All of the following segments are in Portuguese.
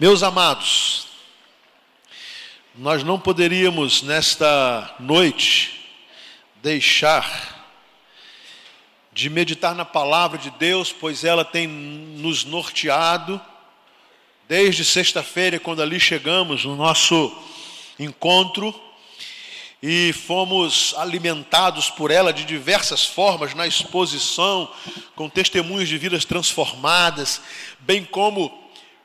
Meus amados, nós não poderíamos nesta noite deixar de meditar na palavra de Deus, pois ela tem nos norteado desde sexta-feira, quando ali chegamos no nosso encontro e fomos alimentados por ela de diversas formas na exposição, com testemunhos de vidas transformadas, bem como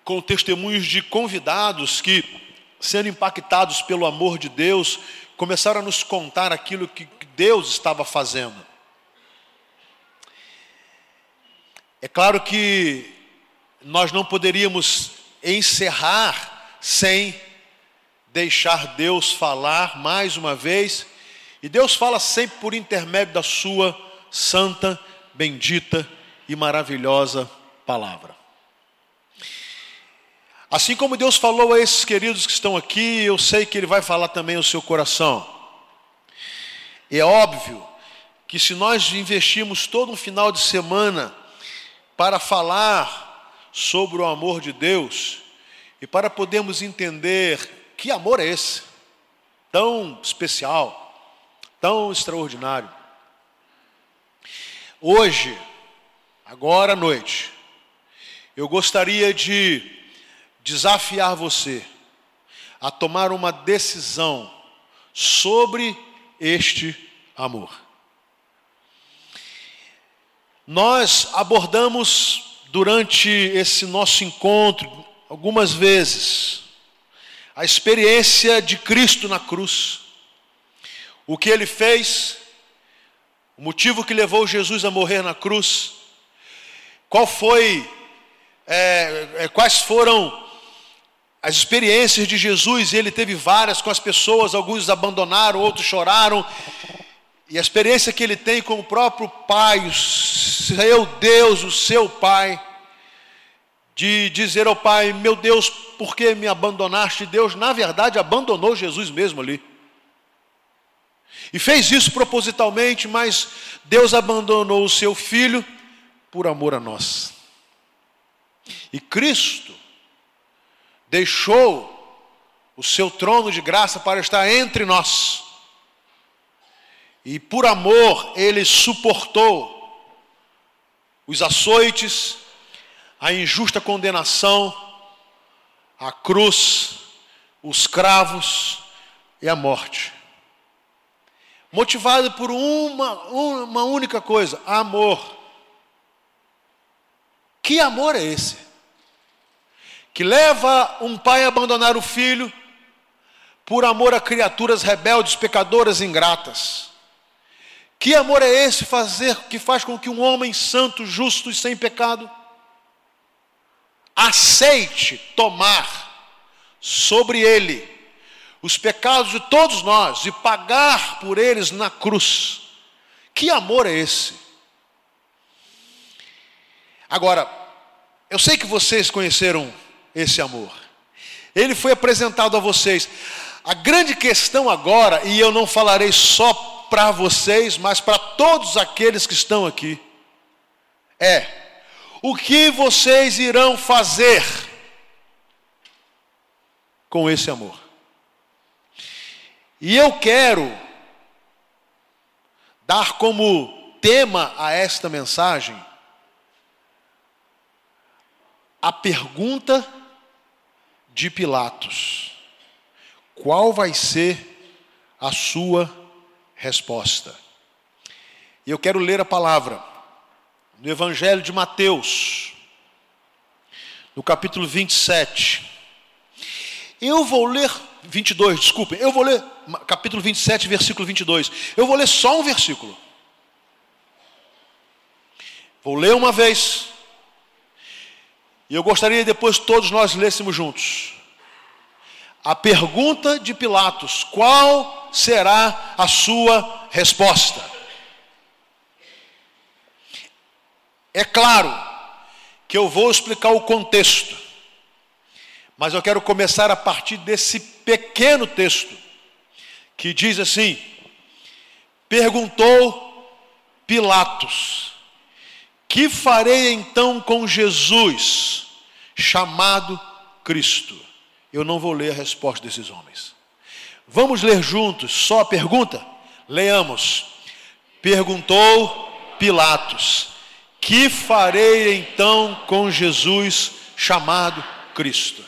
com testemunhos de convidados que, sendo impactados pelo amor de Deus, começaram a nos contar aquilo que Deus estava fazendo. É claro que nós não poderíamos encerrar sem deixar Deus falar mais uma vez, e Deus fala sempre por intermédio da Sua santa, bendita e maravilhosa palavra. Assim como Deus falou a esses queridos que estão aqui, eu sei que Ele vai falar também ao seu coração. É óbvio que se nós investirmos todo um final de semana para falar sobre o amor de Deus e para podermos entender que amor é esse, tão especial, tão extraordinário. Hoje, agora à noite, eu gostaria de desafiar você a tomar uma decisão sobre este amor. Nós abordamos durante esse nosso encontro algumas vezes a experiência de Cristo na cruz, o que ele fez, o motivo que levou Jesus a morrer na cruz, qual foi, é, é, quais foram as experiências de Jesus, ele teve várias com as pessoas, alguns abandonaram, outros choraram. E a experiência que ele tem com o próprio Pai, o seu Deus, o seu Pai, de dizer ao Pai: Meu Deus, por que me abandonaste? Deus, na verdade, abandonou Jesus mesmo ali. E fez isso propositalmente, mas Deus abandonou o seu filho por amor a nós. E Cristo deixou o seu trono de graça para estar entre nós. E por amor ele suportou os açoites, a injusta condenação, a cruz, os cravos e a morte. Motivado por uma, uma única coisa: amor. Que amor é esse? Que leva um pai a abandonar o filho por amor a criaturas rebeldes, pecadoras, ingratas. Que amor é esse fazer que faz com que um homem santo, justo e sem pecado aceite tomar sobre ele os pecados de todos nós e pagar por eles na cruz? Que amor é esse? Agora, eu sei que vocês conheceram esse amor. Ele foi apresentado a vocês. A grande questão agora, e eu não falarei só para vocês, mas para todos aqueles que estão aqui, é: o que vocês irão fazer com esse amor? E eu quero dar como tema a esta mensagem a pergunta de Pilatos. Qual vai ser a sua resposta? E eu quero ler a palavra no Evangelho de Mateus, no capítulo 27. Eu vou ler 22, desculpem, eu vou ler capítulo 27, versículo 22. Eu vou ler só um versículo. Vou ler uma vez, e eu gostaria depois todos nós lêssemos juntos. A pergunta de Pilatos: qual será a sua resposta? É claro que eu vou explicar o contexto, mas eu quero começar a partir desse pequeno texto, que diz assim: Perguntou Pilatos, que farei então com Jesus, chamado Cristo. Eu não vou ler a resposta desses homens. Vamos ler juntos só a pergunta? Leamos. Perguntou Pilatos: Que farei então com Jesus chamado Cristo?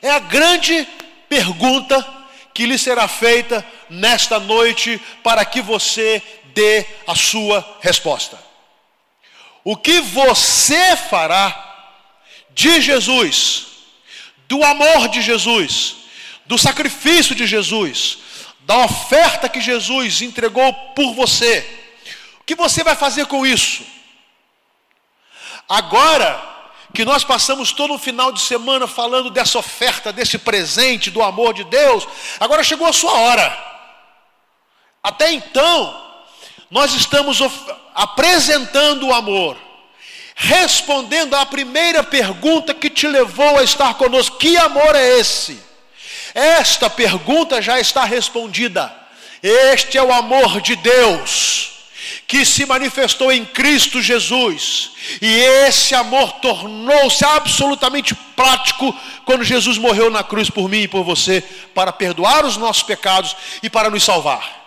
É a grande pergunta que lhe será feita nesta noite para que você dê a sua resposta. O que você fará de Jesus, do amor de Jesus, do sacrifício de Jesus, da oferta que Jesus entregou por você. O que você vai fazer com isso? Agora que nós passamos todo o final de semana falando dessa oferta, desse presente, do amor de Deus, agora chegou a sua hora. Até então, nós estamos apresentando o amor, respondendo à primeira pergunta que te levou a estar conosco: que amor é esse? Esta pergunta já está respondida. Este é o amor de Deus que se manifestou em Cristo Jesus. E esse amor tornou-se absolutamente prático quando Jesus morreu na cruz por mim e por você, para perdoar os nossos pecados e para nos salvar.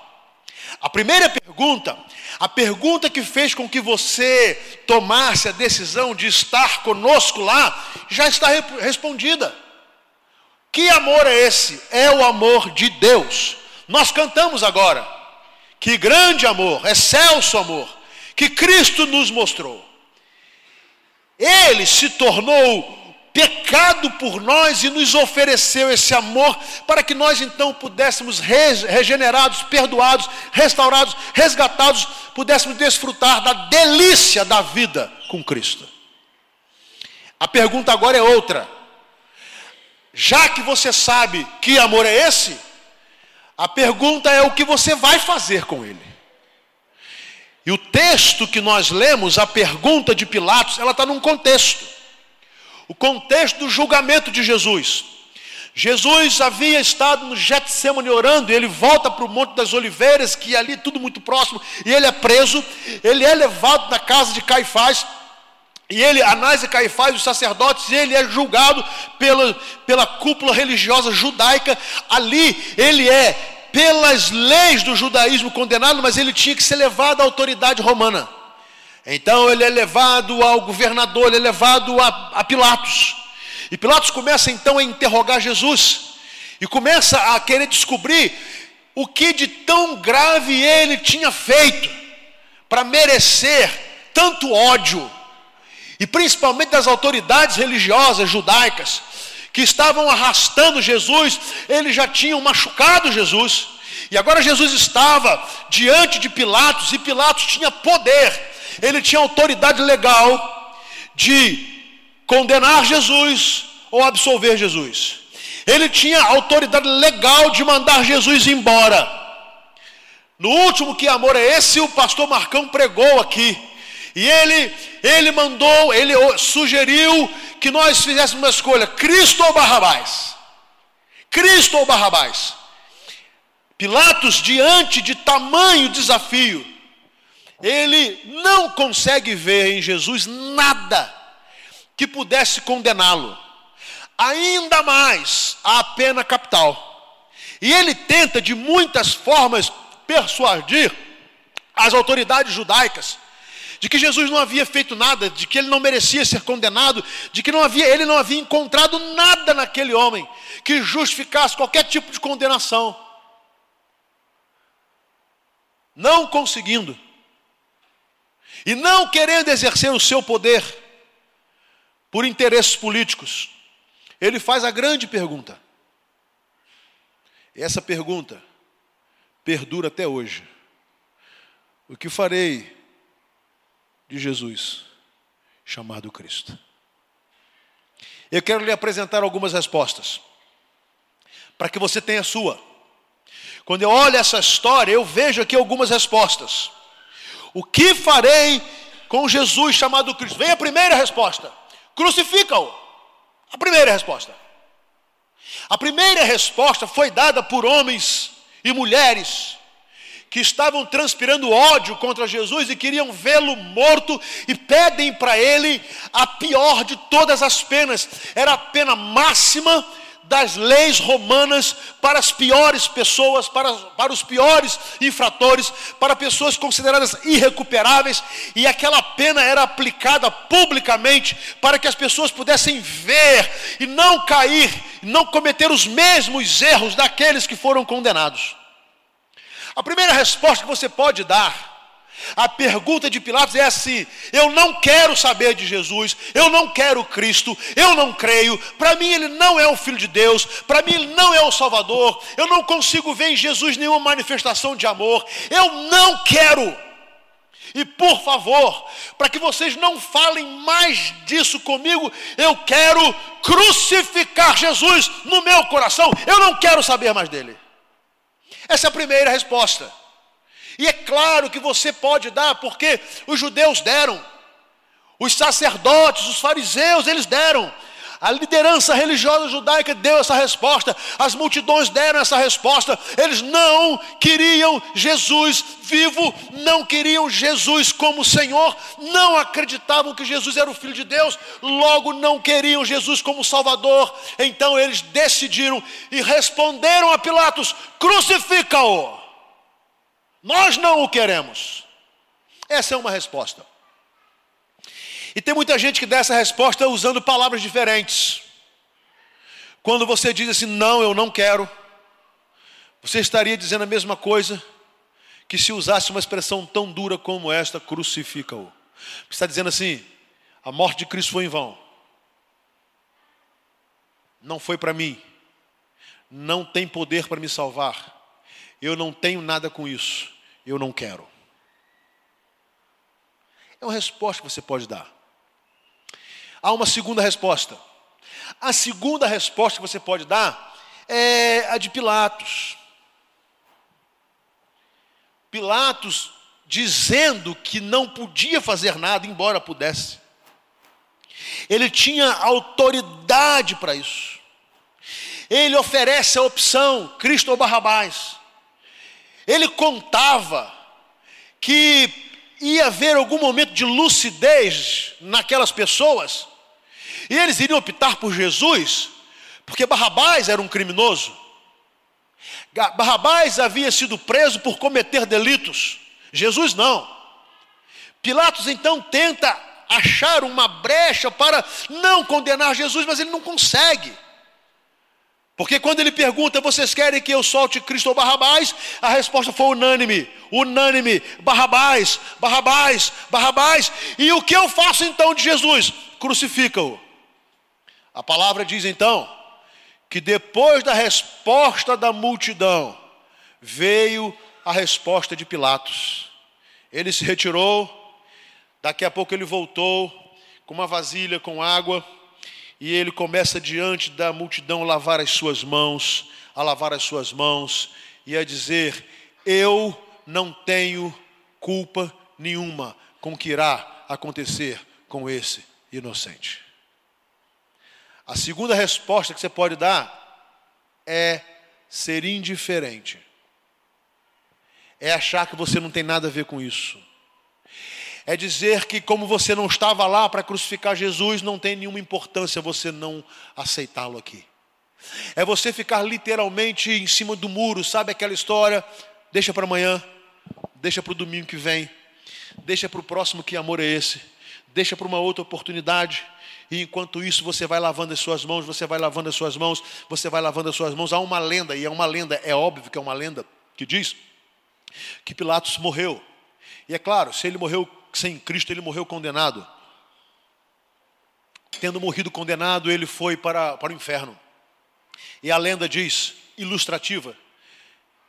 A primeira pergunta, a pergunta que fez com que você tomasse a decisão de estar conosco lá, já está respondida. Que amor é esse? É o amor de Deus. Nós cantamos agora. Que grande amor, excelso amor, que Cristo nos mostrou. Ele se tornou pecado por nós e nos ofereceu esse amor para que nós então pudéssemos regenerados, perdoados, restaurados, resgatados, pudéssemos desfrutar da delícia da vida com Cristo. A pergunta agora é outra. Já que você sabe que amor é esse, a pergunta é o que você vai fazer com ele. E o texto que nós lemos, a pergunta de Pilatos, ela está num contexto. O contexto do julgamento de Jesus. Jesus havia estado no Getsemane orando, e ele volta para o Monte das Oliveiras, que é ali tudo muito próximo, e ele é preso, ele é levado na casa de Caifás, e ele, Anás e Caifás, os sacerdotes, ele é julgado pela, pela cúpula religiosa judaica. Ali ele é, pelas leis do judaísmo, condenado, mas ele tinha que ser levado à autoridade romana. Então ele é levado ao governador, ele é levado a, a Pilatos. E Pilatos começa então a interrogar Jesus. E começa a querer descobrir o que de tão grave ele tinha feito para merecer tanto ódio e principalmente das autoridades religiosas judaicas, que estavam arrastando Jesus, eles já tinham machucado Jesus, e agora Jesus estava diante de Pilatos, e Pilatos tinha poder, ele tinha autoridade legal de condenar Jesus ou absolver Jesus. Ele tinha autoridade legal de mandar Jesus embora. No último que amor é esse, o pastor Marcão pregou aqui. E ele, ele mandou, ele sugeriu que nós fizéssemos uma escolha: Cristo ou Barrabás? Cristo ou Barrabás? Pilatos, diante de tamanho desafio, ele não consegue ver em Jesus nada que pudesse condená-lo, ainda mais a pena capital. E ele tenta de muitas formas persuadir as autoridades judaicas de que Jesus não havia feito nada, de que ele não merecia ser condenado, de que não havia, ele não havia encontrado nada naquele homem que justificasse qualquer tipo de condenação. Não conseguindo, e não querendo exercer o seu poder por interesses políticos, ele faz a grande pergunta. E essa pergunta perdura até hoje. O que farei de Jesus, chamado Cristo. Eu quero lhe apresentar algumas respostas, para que você tenha a sua. Quando eu olho essa história, eu vejo aqui algumas respostas. O que farei com Jesus chamado Cristo? Vem a primeira resposta: crucifica-o. A primeira resposta. A primeira resposta foi dada por homens e mulheres que estavam transpirando ódio contra Jesus e queriam vê-lo morto e pedem para ele a pior de todas as penas. Era a pena máxima das leis romanas para as piores pessoas, para, para os piores infratores, para pessoas consideradas irrecuperáveis, e aquela pena era aplicada publicamente para que as pessoas pudessem ver e não cair, não cometer os mesmos erros daqueles que foram condenados. A primeira resposta que você pode dar a pergunta de Pilatos é assim: eu não quero saber de Jesus, eu não quero Cristo, eu não creio, para mim ele não é o Filho de Deus, para mim ele não é o Salvador, eu não consigo ver em Jesus nenhuma manifestação de amor, eu não quero. E por favor, para que vocês não falem mais disso comigo, eu quero crucificar Jesus no meu coração, eu não quero saber mais dele. Essa é a primeira resposta. E é claro que você pode dar, porque os judeus deram, os sacerdotes, os fariseus, eles deram. A liderança religiosa judaica deu essa resposta, as multidões deram essa resposta. Eles não queriam Jesus vivo, não queriam Jesus como Senhor, não acreditavam que Jesus era o Filho de Deus, logo não queriam Jesus como Salvador. Então eles decidiram e responderam a Pilatos: crucifica-o. Nós não o queremos. Essa é uma resposta. E tem muita gente que dá essa resposta usando palavras diferentes. Quando você diz assim, não, eu não quero, você estaria dizendo a mesma coisa que se usasse uma expressão tão dura como esta, crucifica-o. Você está dizendo assim, a morte de Cristo foi em vão. Não foi para mim. Não tem poder para me salvar. Eu não tenho nada com isso eu não quero. É uma resposta que você pode dar. Há uma segunda resposta. A segunda resposta que você pode dar é a de Pilatos. Pilatos dizendo que não podia fazer nada, embora pudesse. Ele tinha autoridade para isso. Ele oferece a opção Cristo ou Barrabás. Ele contava que ia haver algum momento de lucidez naquelas pessoas, e eles iriam optar por Jesus, porque Barrabás era um criminoso. Barrabás havia sido preso por cometer delitos, Jesus não. Pilatos então tenta achar uma brecha para não condenar Jesus, mas ele não consegue. Porque quando ele pergunta, vocês querem que eu solte Cristo ou Barrabás? A resposta foi unânime, unânime, Barrabás, Barrabás, Barrabás. E o que eu faço então de Jesus? Crucifica-o. A palavra diz então que depois da resposta da multidão, veio a resposta de Pilatos. Ele se retirou, daqui a pouco ele voltou com uma vasilha com água e ele começa diante da multidão a lavar as suas mãos, a lavar as suas mãos e a dizer: Eu não tenho culpa nenhuma com o que irá acontecer com esse inocente. A segunda resposta que você pode dar é ser indiferente. É achar que você não tem nada a ver com isso é dizer que, como você não estava lá para crucificar Jesus, não tem nenhuma importância você não aceitá-lo aqui. É você ficar literalmente em cima do muro, sabe aquela história? Deixa para amanhã, deixa para o domingo que vem, deixa para o próximo que amor é esse, deixa para uma outra oportunidade. E enquanto isso, você vai lavando as suas mãos, você vai lavando as suas mãos, você vai lavando as suas mãos. Há uma lenda, e é uma lenda, é óbvio que é uma lenda, que diz que Pilatos morreu. E é claro, se ele morreu sem Cristo ele morreu condenado. Tendo morrido condenado, ele foi para, para o inferno. E a lenda diz, ilustrativa,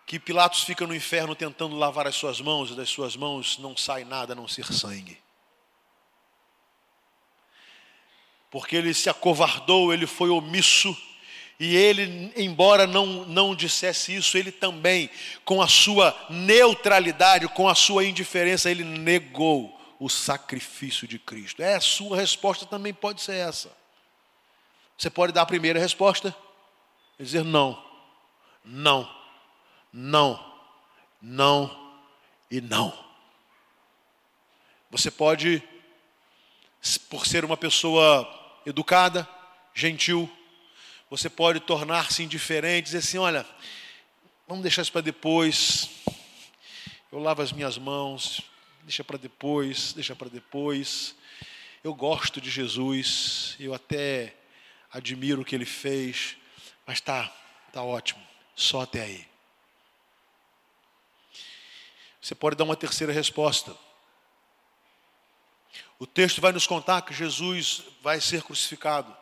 que Pilatos fica no inferno tentando lavar as suas mãos, e das suas mãos não sai nada a não ser sangue. Porque ele se acovardou, ele foi omisso, e ele, embora não, não dissesse isso, ele também, com a sua neutralidade, com a sua indiferença, ele negou o sacrifício de Cristo. É, a sua resposta também pode ser essa. Você pode dar a primeira resposta e dizer não, não, não, não e não. Você pode, por ser uma pessoa educada, gentil, você pode tornar-se indiferente, dizer assim: olha, vamos deixar isso para depois. Eu lavo as minhas mãos, deixa para depois, deixa para depois. Eu gosto de Jesus, eu até admiro o que ele fez, mas tá, tá ótimo, só até aí. Você pode dar uma terceira resposta. O texto vai nos contar que Jesus vai ser crucificado.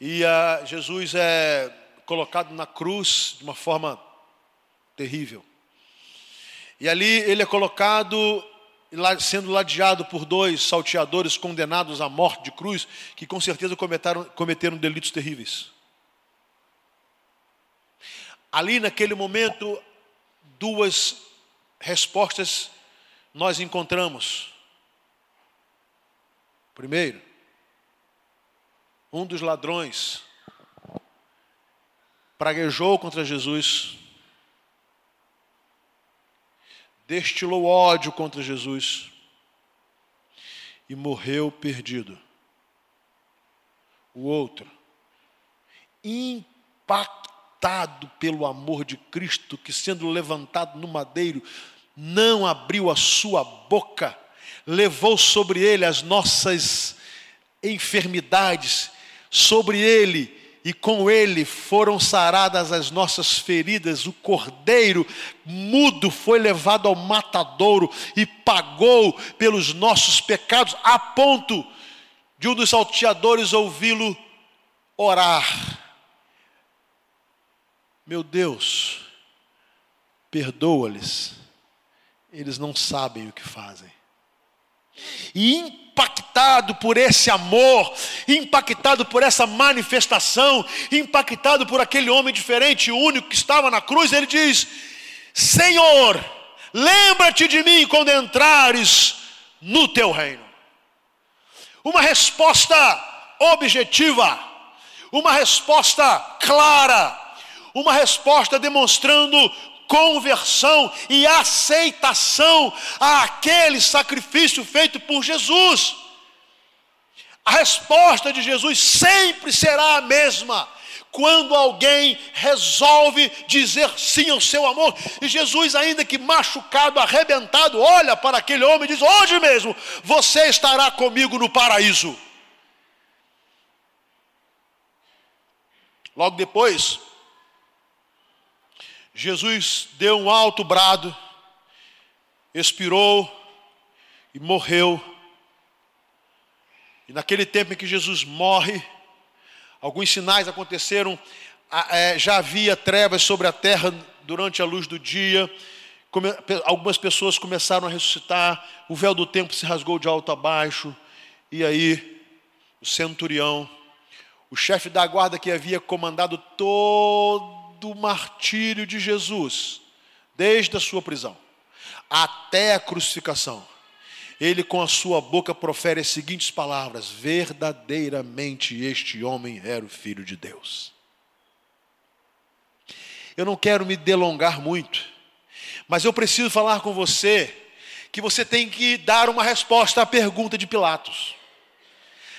E uh, Jesus é colocado na cruz de uma forma terrível. E ali ele é colocado, sendo ladeado por dois salteadores condenados à morte de cruz, que com certeza cometeram, cometeram delitos terríveis. Ali naquele momento, duas respostas nós encontramos. Primeiro, um dos ladrões praguejou contra Jesus, destilou ódio contra Jesus e morreu perdido. O outro, impactado pelo amor de Cristo, que sendo levantado no madeiro, não abriu a sua boca, levou sobre ele as nossas enfermidades, sobre ele e com ele foram saradas as nossas feridas. O cordeiro mudo foi levado ao matadouro e pagou pelos nossos pecados, a ponto de um dos salteadores ouvi-lo orar. Meu Deus, perdoa-lhes, eles não sabem o que fazem. E impactado por esse amor, impactado por essa manifestação, impactado por aquele homem diferente, único que estava na cruz, ele diz: Senhor, lembra-te de mim quando entrares no teu reino. Uma resposta objetiva, uma resposta clara, uma resposta demonstrando conversão e aceitação àquele sacrifício feito por Jesus. A resposta de Jesus sempre será a mesma. Quando alguém resolve dizer sim ao seu amor, e Jesus, ainda que machucado, arrebentado, olha para aquele homem e diz: Hoje mesmo você estará comigo no paraíso. Logo depois, Jesus deu um alto brado, expirou e morreu. E naquele tempo em que Jesus morre, alguns sinais aconteceram, é, já havia trevas sobre a terra durante a luz do dia, algumas pessoas começaram a ressuscitar, o véu do templo se rasgou de alto a baixo, e aí o centurião, o chefe da guarda que havia comandado todo do martírio de Jesus, desde a sua prisão até a crucificação, ele com a sua boca profere as seguintes palavras: verdadeiramente este homem era o filho de Deus. Eu não quero me delongar muito, mas eu preciso falar com você que você tem que dar uma resposta à pergunta de Pilatos.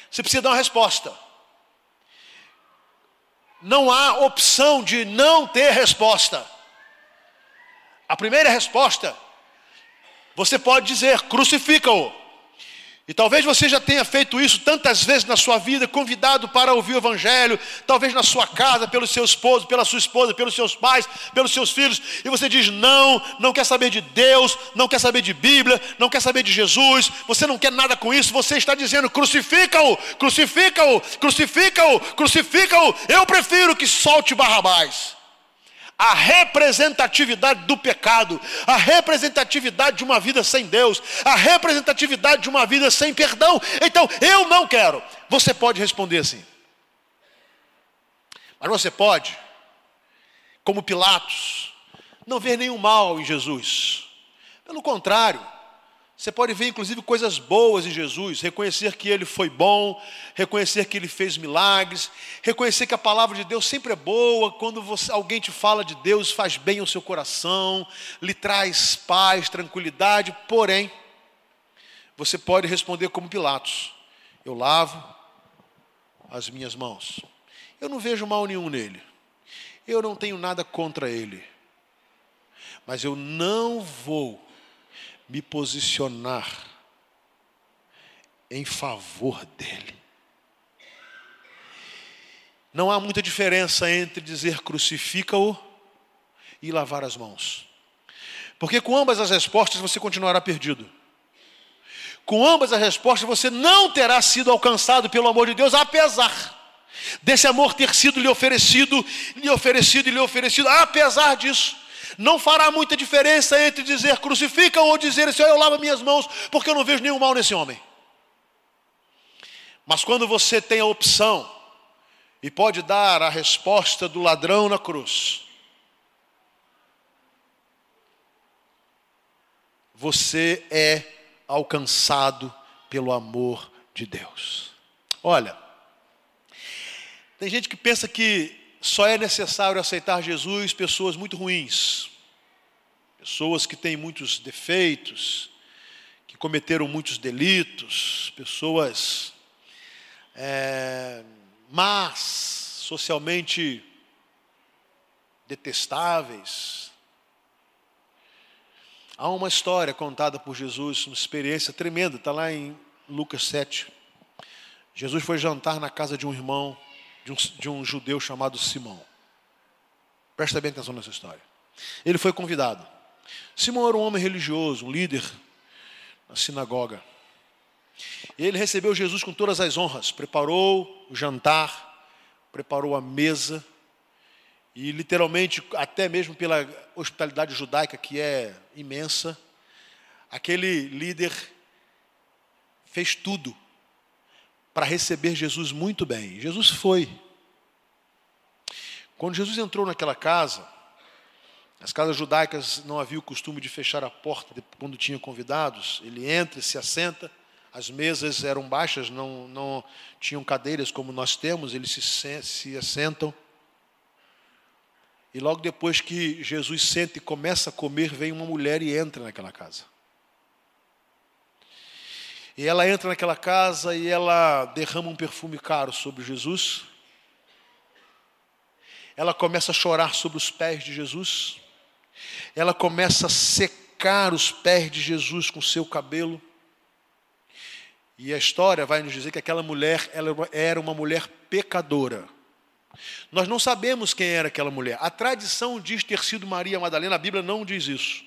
Você precisa dar uma resposta não há opção de não ter resposta. A primeira resposta, você pode dizer: crucifica-o. E talvez você já tenha feito isso tantas vezes na sua vida, convidado para ouvir o Evangelho, talvez na sua casa, pelo seu esposo, pela sua esposa, pelos seus pais, pelos seus filhos, e você diz: não, não quer saber de Deus, não quer saber de Bíblia, não quer saber de Jesus, você não quer nada com isso, você está dizendo: crucifica-o, crucifica-o, crucifica-o, crucifica-o, eu prefiro que solte Barrabás a representatividade do pecado, a representatividade de uma vida sem Deus, a representatividade de uma vida sem perdão. Então, eu não quero. Você pode responder assim. Mas você pode, como Pilatos, não ver nenhum mal em Jesus. Pelo contrário, Você pode ver, inclusive, coisas boas em Jesus, reconhecer que ele foi bom, reconhecer que ele fez milagres, reconhecer que a palavra de Deus sempre é boa, quando você, alguém te fala de Deus, faz bem ao seu coração, lhe traz paz, tranquilidade, porém, você pode responder como Pilatos: Eu lavo as minhas mãos. Eu não vejo mal nenhum nele, eu não tenho nada contra ele, mas eu não vou me posicionar em favor dele. Não há muita diferença entre dizer crucifica-o e lavar as mãos. Porque com ambas as respostas você continuará perdido. Com ambas as respostas você não terá sido alcançado pelo amor de Deus, apesar desse amor ter sido lhe oferecido, lhe oferecido e lhe oferecido, apesar disso. Não fará muita diferença entre dizer crucifica ou dizer Senhor, eu lavo minhas mãos, porque eu não vejo nenhum mal nesse homem. Mas quando você tem a opção e pode dar a resposta do ladrão na cruz, você é alcançado pelo amor de Deus. Olha, tem gente que pensa que só é necessário aceitar Jesus pessoas muito ruins, pessoas que têm muitos defeitos, que cometeram muitos delitos, pessoas é, más, socialmente detestáveis. Há uma história contada por Jesus, uma experiência tremenda, está lá em Lucas 7. Jesus foi jantar na casa de um irmão de um, de um judeu chamado Simão. Presta bem atenção nessa história. Ele foi convidado. Simão era um homem religioso, um líder na sinagoga. Ele recebeu Jesus com todas as honras, preparou o jantar, preparou a mesa, e literalmente, até mesmo pela hospitalidade judaica, que é imensa, aquele líder fez tudo para receber Jesus muito bem. Jesus foi. Quando Jesus entrou naquela casa, as casas judaicas não havia o costume de fechar a porta quando tinha convidados. Ele entra, se assenta, as mesas eram baixas, não, não tinham cadeiras como nós temos, eles se, se assentam. E logo depois que Jesus senta e começa a comer, vem uma mulher e entra naquela casa. E ela entra naquela casa e ela derrama um perfume caro sobre Jesus. Ela começa a chorar sobre os pés de Jesus. Ela começa a secar os pés de Jesus com seu cabelo. E a história vai nos dizer que aquela mulher era uma mulher pecadora. Nós não sabemos quem era aquela mulher. A tradição diz ter sido Maria Madalena, a Bíblia não diz isso.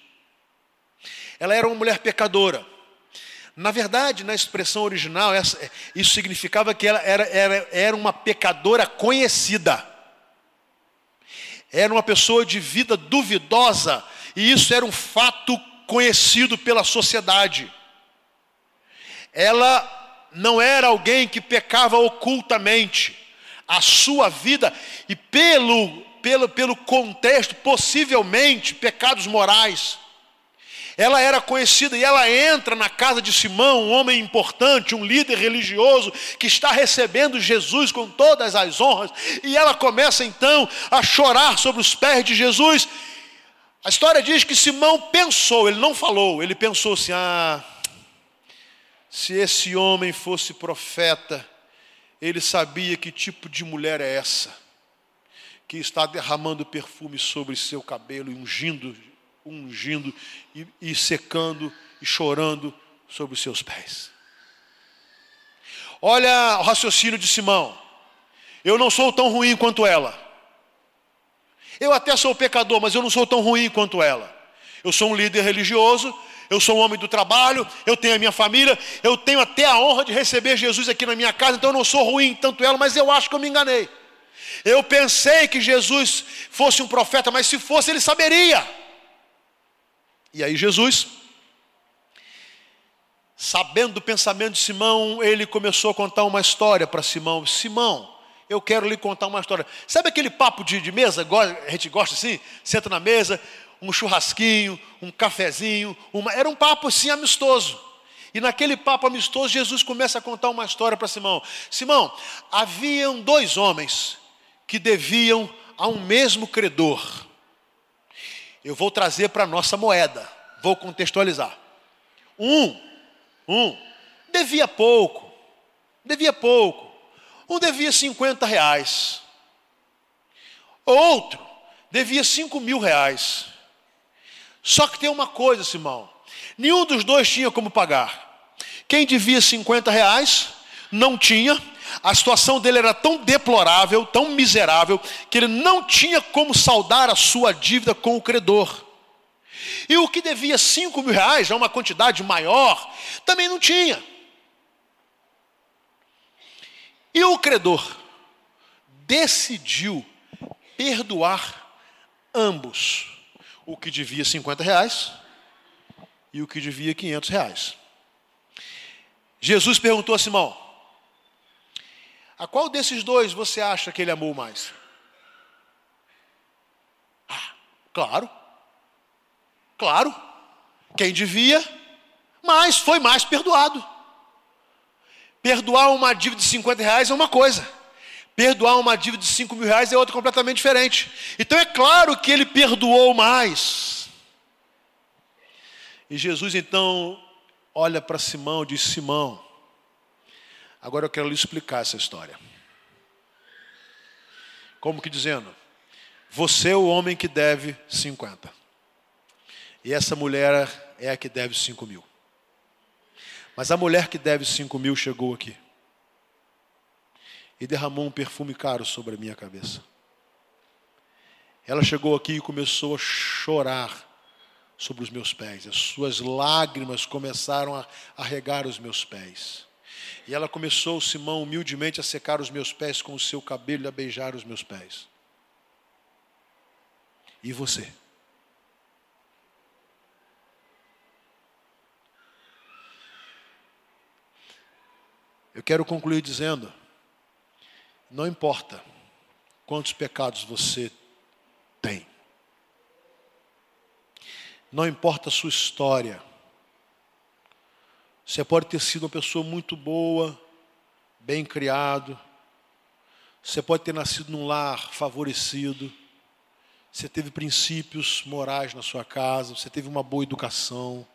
Ela era uma mulher pecadora. Na verdade, na expressão original, isso significava que ela era, era, era uma pecadora conhecida. Era uma pessoa de vida duvidosa, e isso era um fato conhecido pela sociedade. Ela não era alguém que pecava ocultamente. A sua vida, e pelo, pelo, pelo contexto, possivelmente pecados morais ela era conhecida e ela entra na casa de Simão, um homem importante, um líder religioso, que está recebendo Jesus com todas as honras, e ela começa então a chorar sobre os pés de Jesus. A história diz que Simão pensou, ele não falou, ele pensou assim: ah, se esse homem fosse profeta, ele sabia que tipo de mulher é essa, que está derramando perfume sobre seu cabelo e ungindo ungindo e, e secando e chorando sobre os seus pés. Olha o raciocínio de Simão. Eu não sou tão ruim quanto ela. Eu até sou pecador, mas eu não sou tão ruim quanto ela. Eu sou um líder religioso, eu sou um homem do trabalho, eu tenho a minha família, eu tenho até a honra de receber Jesus aqui na minha casa, então eu não sou ruim tanto ela, mas eu acho que eu me enganei. Eu pensei que Jesus fosse um profeta, mas se fosse, ele saberia. E aí Jesus, sabendo do pensamento de Simão, ele começou a contar uma história para Simão. Simão, eu quero lhe contar uma história. Sabe aquele papo de, de mesa? A gente gosta assim? Senta na mesa, um churrasquinho, um cafezinho, uma... era um papo assim amistoso. E naquele papo amistoso, Jesus começa a contar uma história para Simão. Simão, haviam dois homens que deviam a um mesmo credor. Eu vou trazer para a nossa moeda, vou contextualizar. Um, um, devia pouco, devia pouco. Um devia 50 reais. Outro devia 5 mil reais. Só que tem uma coisa, Simão. Nenhum dos dois tinha como pagar. Quem devia 50 reais não tinha. A situação dele era tão deplorável, tão miserável, que ele não tinha como saldar a sua dívida com o credor. E o que devia 5 mil reais, já uma quantidade maior, também não tinha. E o credor decidiu perdoar ambos, o que devia 50 reais e o que devia 500 reais. Jesus perguntou a Simão: A qual desses dois você acha que ele amou mais? Ah, claro, claro, quem devia, mas foi mais perdoado. Perdoar uma dívida de 50 reais é uma coisa, perdoar uma dívida de 5 mil reais é outra completamente diferente. Então é claro que ele perdoou mais. E Jesus então olha para Simão e diz: Simão, agora eu quero lhe explicar essa história. Como que dizendo, você é o homem que deve 50. E essa mulher é a que deve 5 mil. Mas a mulher que deve cinco mil chegou aqui e derramou um perfume caro sobre a minha cabeça. Ela chegou aqui e começou a chorar sobre os meus pés. As suas lágrimas começaram a, a regar os meus pés. E ela começou, Simão, humildemente a secar os meus pés com o seu cabelo e a beijar os meus pés. E você? Eu quero concluir dizendo: não importa quantos pecados você tem, não importa a sua história, você pode ter sido uma pessoa muito boa, bem criado, você pode ter nascido num lar favorecido, você teve princípios morais na sua casa, você teve uma boa educação,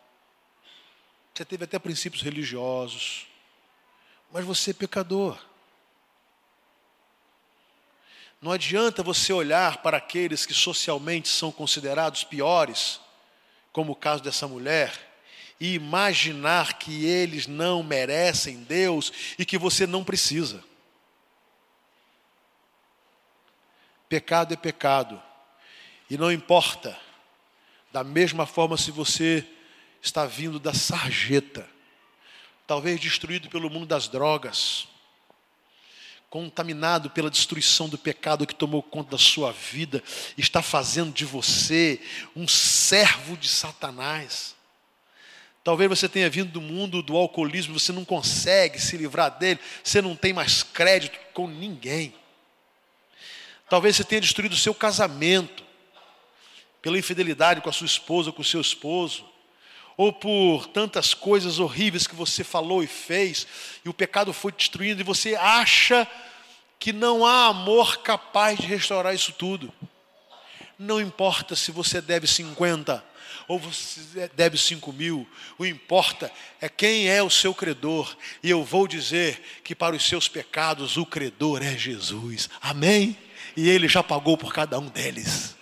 você teve até princípios religiosos. Mas você é pecador. Não adianta você olhar para aqueles que socialmente são considerados piores, como o caso dessa mulher, e imaginar que eles não merecem Deus e que você não precisa. Pecado é pecado, e não importa, da mesma forma se você está vindo da sarjeta, talvez destruído pelo mundo das drogas, contaminado pela destruição do pecado que tomou conta da sua vida, está fazendo de você um servo de Satanás. Talvez você tenha vindo do mundo do alcoolismo, você não consegue se livrar dele, você não tem mais crédito com ninguém. Talvez você tenha destruído o seu casamento pela infidelidade com a sua esposa, com o seu esposo ou por tantas coisas horríveis que você falou e fez, e o pecado foi destruindo, e você acha que não há amor capaz de restaurar isso tudo. Não importa se você deve 50 ou você deve 5 mil, o importa é quem é o seu credor, e eu vou dizer que para os seus pecados o credor é Jesus, amém? E ele já pagou por cada um deles,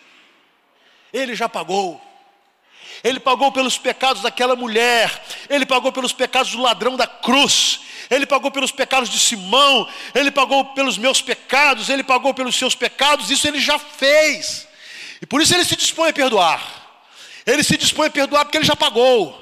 ele já pagou. Ele pagou pelos pecados daquela mulher, ele pagou pelos pecados do ladrão da cruz, ele pagou pelos pecados de Simão, ele pagou pelos meus pecados, ele pagou pelos seus pecados, isso ele já fez. E por isso ele se dispõe a perdoar. Ele se dispõe a perdoar porque ele já pagou.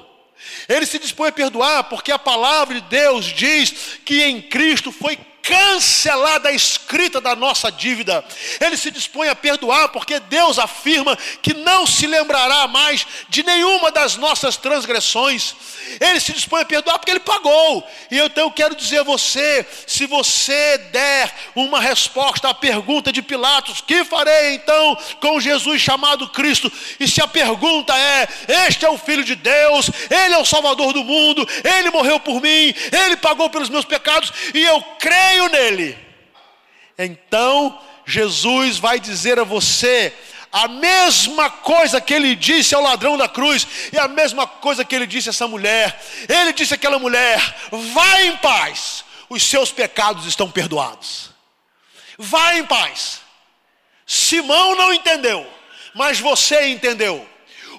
Ele se dispõe a perdoar porque a palavra de Deus diz que em Cristo foi cancelada a escrita da nossa dívida. Ele se dispõe a perdoar, porque Deus afirma que não se lembrará mais de nenhuma das nossas transgressões. Ele se dispõe a perdoar porque ele pagou. E então eu quero dizer a você: se você der uma resposta à pergunta de Pilatos, que farei então com Jesus chamado Cristo? E se a pergunta é: Este é o Filho de Deus, Ele é o Salvador do mundo, Ele morreu por mim, Ele pagou pelos meus pecados e eu creio nele. Então Jesus vai dizer a você: a mesma coisa que ele disse ao ladrão da cruz, e a mesma coisa que ele disse a essa mulher. Ele disse àquela mulher: Vá em paz, os seus pecados estão perdoados. Vá em paz. Simão não entendeu, mas você entendeu.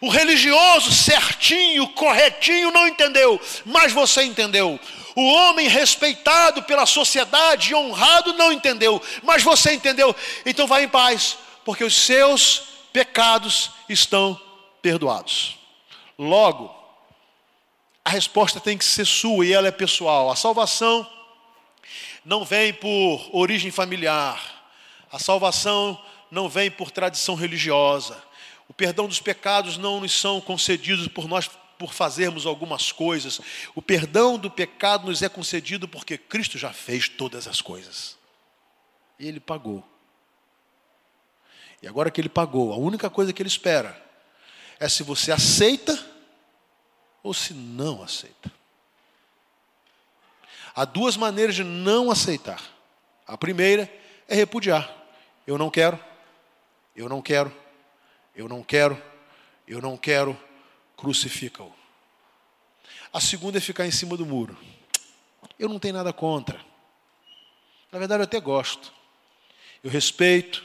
O religioso certinho, corretinho não entendeu, mas você entendeu. O homem respeitado pela sociedade, honrado, não entendeu, mas você entendeu. Então vá em paz porque os seus pecados estão perdoados. Logo, a resposta tem que ser sua e ela é pessoal. A salvação não vem por origem familiar, a salvação não vem por tradição religiosa. O perdão dos pecados não nos são concedidos por nós por fazermos algumas coisas. O perdão do pecado nos é concedido porque Cristo já fez todas as coisas. E ele pagou. E agora que ele pagou, a única coisa que ele espera é se você aceita ou se não aceita. Há duas maneiras de não aceitar. A primeira é repudiar. Eu não quero, eu não quero, eu não quero, eu não quero, crucifica-o. A segunda é ficar em cima do muro. Eu não tenho nada contra. Na verdade, eu até gosto. Eu respeito,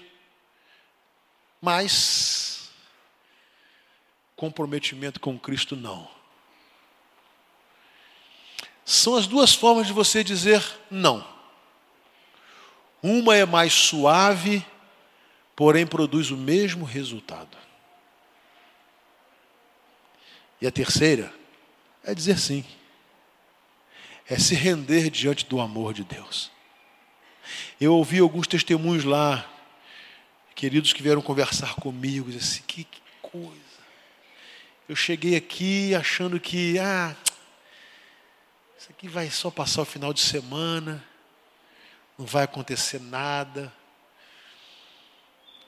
mas comprometimento com Cristo não. São as duas formas de você dizer não. Uma é mais suave, porém produz o mesmo resultado. E a terceira é dizer sim. É se render diante do amor de Deus. Eu ouvi alguns testemunhos lá queridos que vieram conversar comigo, disse assim, que, que coisa. Eu cheguei aqui achando que, ah, isso aqui vai só passar o final de semana, não vai acontecer nada.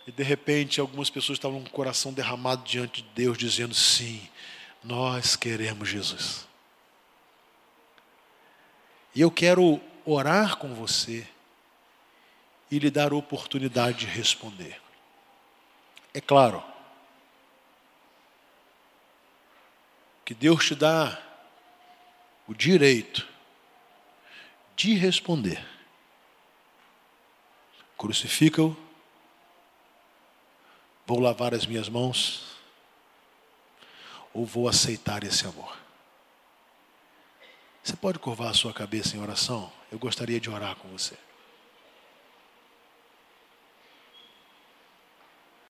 E de repente algumas pessoas estavam com o coração derramado diante de Deus, dizendo sim, nós queremos Jesus. E eu quero orar com você e lhe dar oportunidade de responder. É claro que Deus te dá o direito de responder. Crucifica-o, vou lavar as minhas mãos, ou vou aceitar esse amor. Você pode curvar a sua cabeça em oração? Eu gostaria de orar com você.